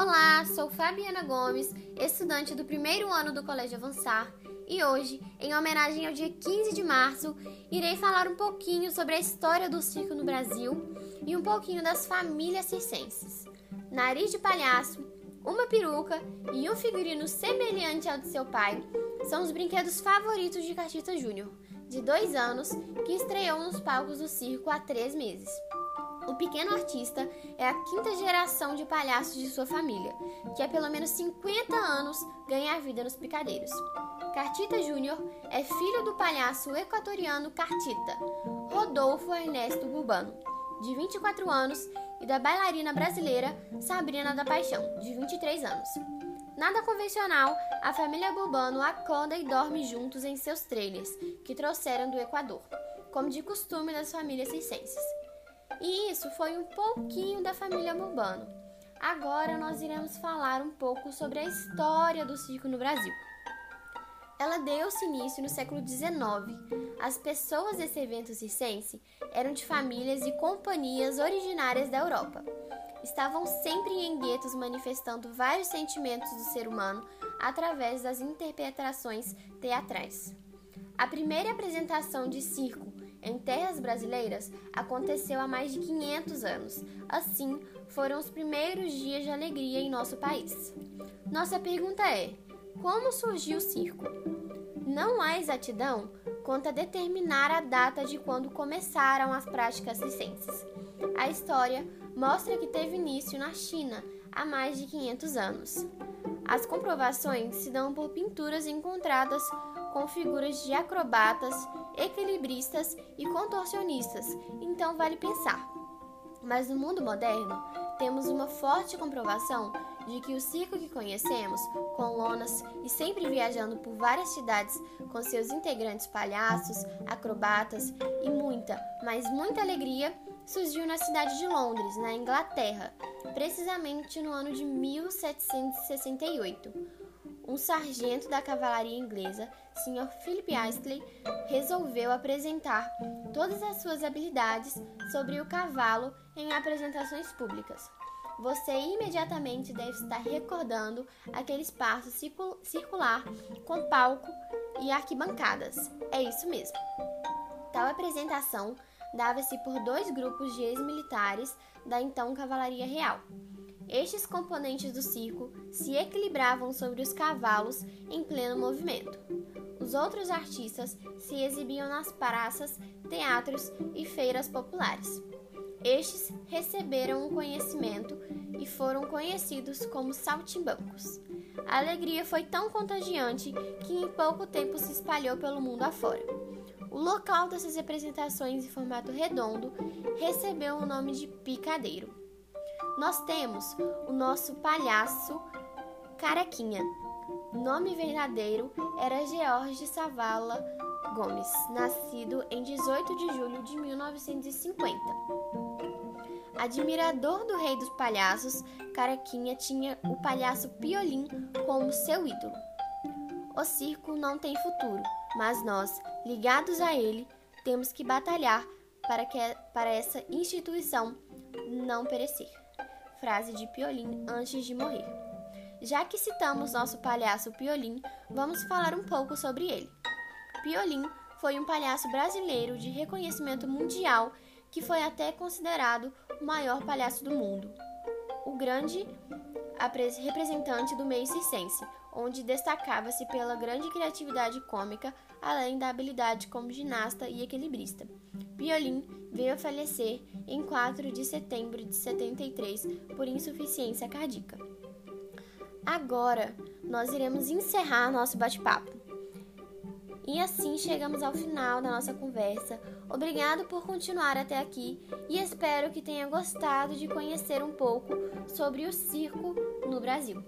Olá, sou Fabiana Gomes, estudante do primeiro ano do Colégio Avançar, e hoje, em homenagem ao dia 15 de março, irei falar um pouquinho sobre a história do circo no Brasil e um pouquinho das famílias circenses. Nariz de palhaço, uma peruca e um figurino semelhante ao de seu pai são os brinquedos favoritos de Catita Júnior, de dois anos, que estreou nos palcos do circo há três meses. O pequeno artista é a quinta geração de palhaços de sua família, que há pelo menos 50 anos ganha a vida nos picadeiros. Cartita Júnior é filho do palhaço equatoriano Cartita, Rodolfo Ernesto Bubano, de 24 anos, e da bailarina brasileira Sabrina da Paixão, de 23 anos. Nada convencional, a família Bubano acorda e dorme juntos em seus trailers, que trouxeram do Equador, como de costume das famílias circenses. E isso foi um pouquinho da família Bubano. Agora nós iremos falar um pouco sobre a história do circo no Brasil. Ela deu-se início no século XIX. As pessoas desse evento circense eram de famílias e companhias originárias da Europa. Estavam sempre em guetos manifestando vários sentimentos do ser humano através das interpretações teatrais. A primeira apresentação de circo terras brasileiras aconteceu há mais de 500 anos. Assim, foram os primeiros dias de alegria em nosso país. Nossa pergunta é: como surgiu o circo? Não há exatidão quanto a determinar a data de quando começaram as práticas circenses. A história mostra que teve início na China há mais de 500 anos. As comprovações se dão por pinturas encontradas com figuras de acrobatas, equilibristas e contorcionistas, então vale pensar. Mas no mundo moderno, temos uma forte comprovação de que o circo que conhecemos, com lonas e sempre viajando por várias cidades com seus integrantes palhaços, acrobatas e muita, mas muita alegria, surgiu na cidade de Londres, na Inglaterra, precisamente no ano de 1768 um sargento da cavalaria inglesa, Sr. Philip Astley, resolveu apresentar todas as suas habilidades sobre o cavalo em apresentações públicas. Você imediatamente deve estar recordando aquele espaço circular com palco e arquibancadas. É isso mesmo. Tal apresentação dava-se por dois grupos de ex-militares da então Cavalaria Real. Estes componentes do circo se equilibravam sobre os cavalos em pleno movimento. Os outros artistas se exibiam nas praças, teatros e feiras populares. Estes receberam um conhecimento e foram conhecidos como saltimbancos. A alegria foi tão contagiante que em pouco tempo se espalhou pelo mundo afora. O local dessas representações em formato redondo recebeu o nome de picadeiro nós temos o nosso palhaço Caraquinha. Nome verdadeiro era George Savala Gomes, nascido em 18 de julho de 1950. Admirador do rei dos palhaços, Caraquinha tinha o palhaço Piolim como seu ídolo. O circo não tem futuro, mas nós, ligados a ele, temos que batalhar para, que, para essa instituição não perecer frase de Piolim antes de morrer. Já que citamos nosso palhaço Piolim, vamos falar um pouco sobre ele. Piolim foi um palhaço brasileiro de reconhecimento mundial que foi até considerado o maior palhaço do mundo. O grande representante do meio circense, onde destacava-se pela grande criatividade cômica, além da habilidade como ginasta e equilibrista. Piolim veio a falecer em 4 de setembro de 73 por insuficiência cardíaca. Agora, nós iremos encerrar nosso bate-papo. E assim chegamos ao final da nossa conversa. Obrigado por continuar até aqui e espero que tenha gostado de conhecer um pouco sobre o circo no Brasil.